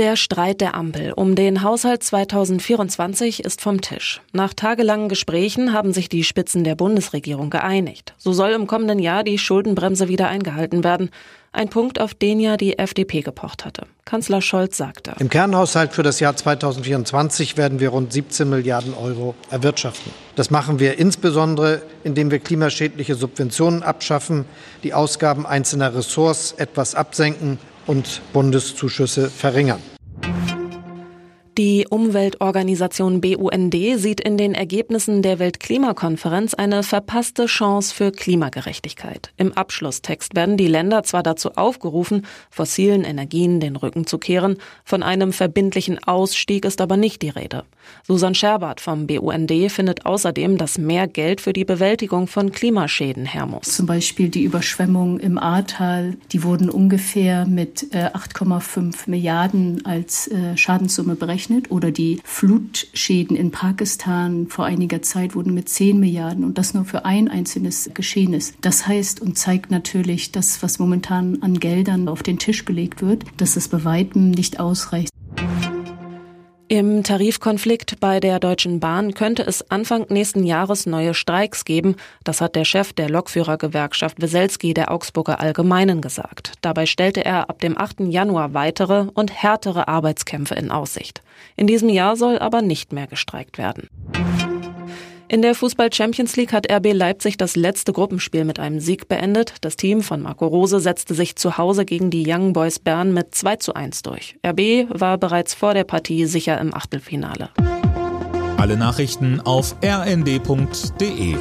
Der Streit der Ampel um den Haushalt 2024 ist vom Tisch. Nach tagelangen Gesprächen haben sich die Spitzen der Bundesregierung geeinigt. So soll im kommenden Jahr die Schuldenbremse wieder eingehalten werden. Ein Punkt, auf den ja die FDP gepocht hatte. Kanzler Scholz sagte. Im Kernhaushalt für das Jahr 2024 werden wir rund 17 Milliarden Euro erwirtschaften. Das machen wir insbesondere, indem wir klimaschädliche Subventionen abschaffen, die Ausgaben einzelner Ressorts etwas absenken und Bundeszuschüsse verringern. Die Umweltorganisation BUND sieht in den Ergebnissen der Weltklimakonferenz eine verpasste Chance für Klimagerechtigkeit. Im Abschlusstext werden die Länder zwar dazu aufgerufen, fossilen Energien den Rücken zu kehren, von einem verbindlichen Ausstieg ist aber nicht die Rede. Susan Scherbert vom BUND findet außerdem, dass mehr Geld für die Bewältigung von Klimaschäden her muss. Zum Beispiel die Überschwemmungen im Ahrtal, die wurden ungefähr mit 8,5 äh, Milliarden als äh, Schadenssumme berechnet gerechnet oder die Flutschäden in Pakistan vor einiger Zeit wurden mit 10 Milliarden und das nur für ein einzelnes Geschehnis. Das heißt und zeigt natürlich, dass was momentan an Geldern auf den Tisch gelegt wird, dass es bei weitem nicht ausreicht. Im Tarifkonflikt bei der Deutschen Bahn könnte es Anfang nächsten Jahres neue Streiks geben. Das hat der Chef der Lokführergewerkschaft Weselski der Augsburger Allgemeinen gesagt. Dabei stellte er ab dem 8. Januar weitere und härtere Arbeitskämpfe in Aussicht. In diesem Jahr soll aber nicht mehr gestreikt werden. In der Fußball Champions League hat RB Leipzig das letzte Gruppenspiel mit einem Sieg beendet. Das Team von Marco Rose setzte sich zu Hause gegen die Young Boys Bern mit 2 zu 1 durch. RB war bereits vor der Partie sicher im Achtelfinale. Alle Nachrichten auf rnd.de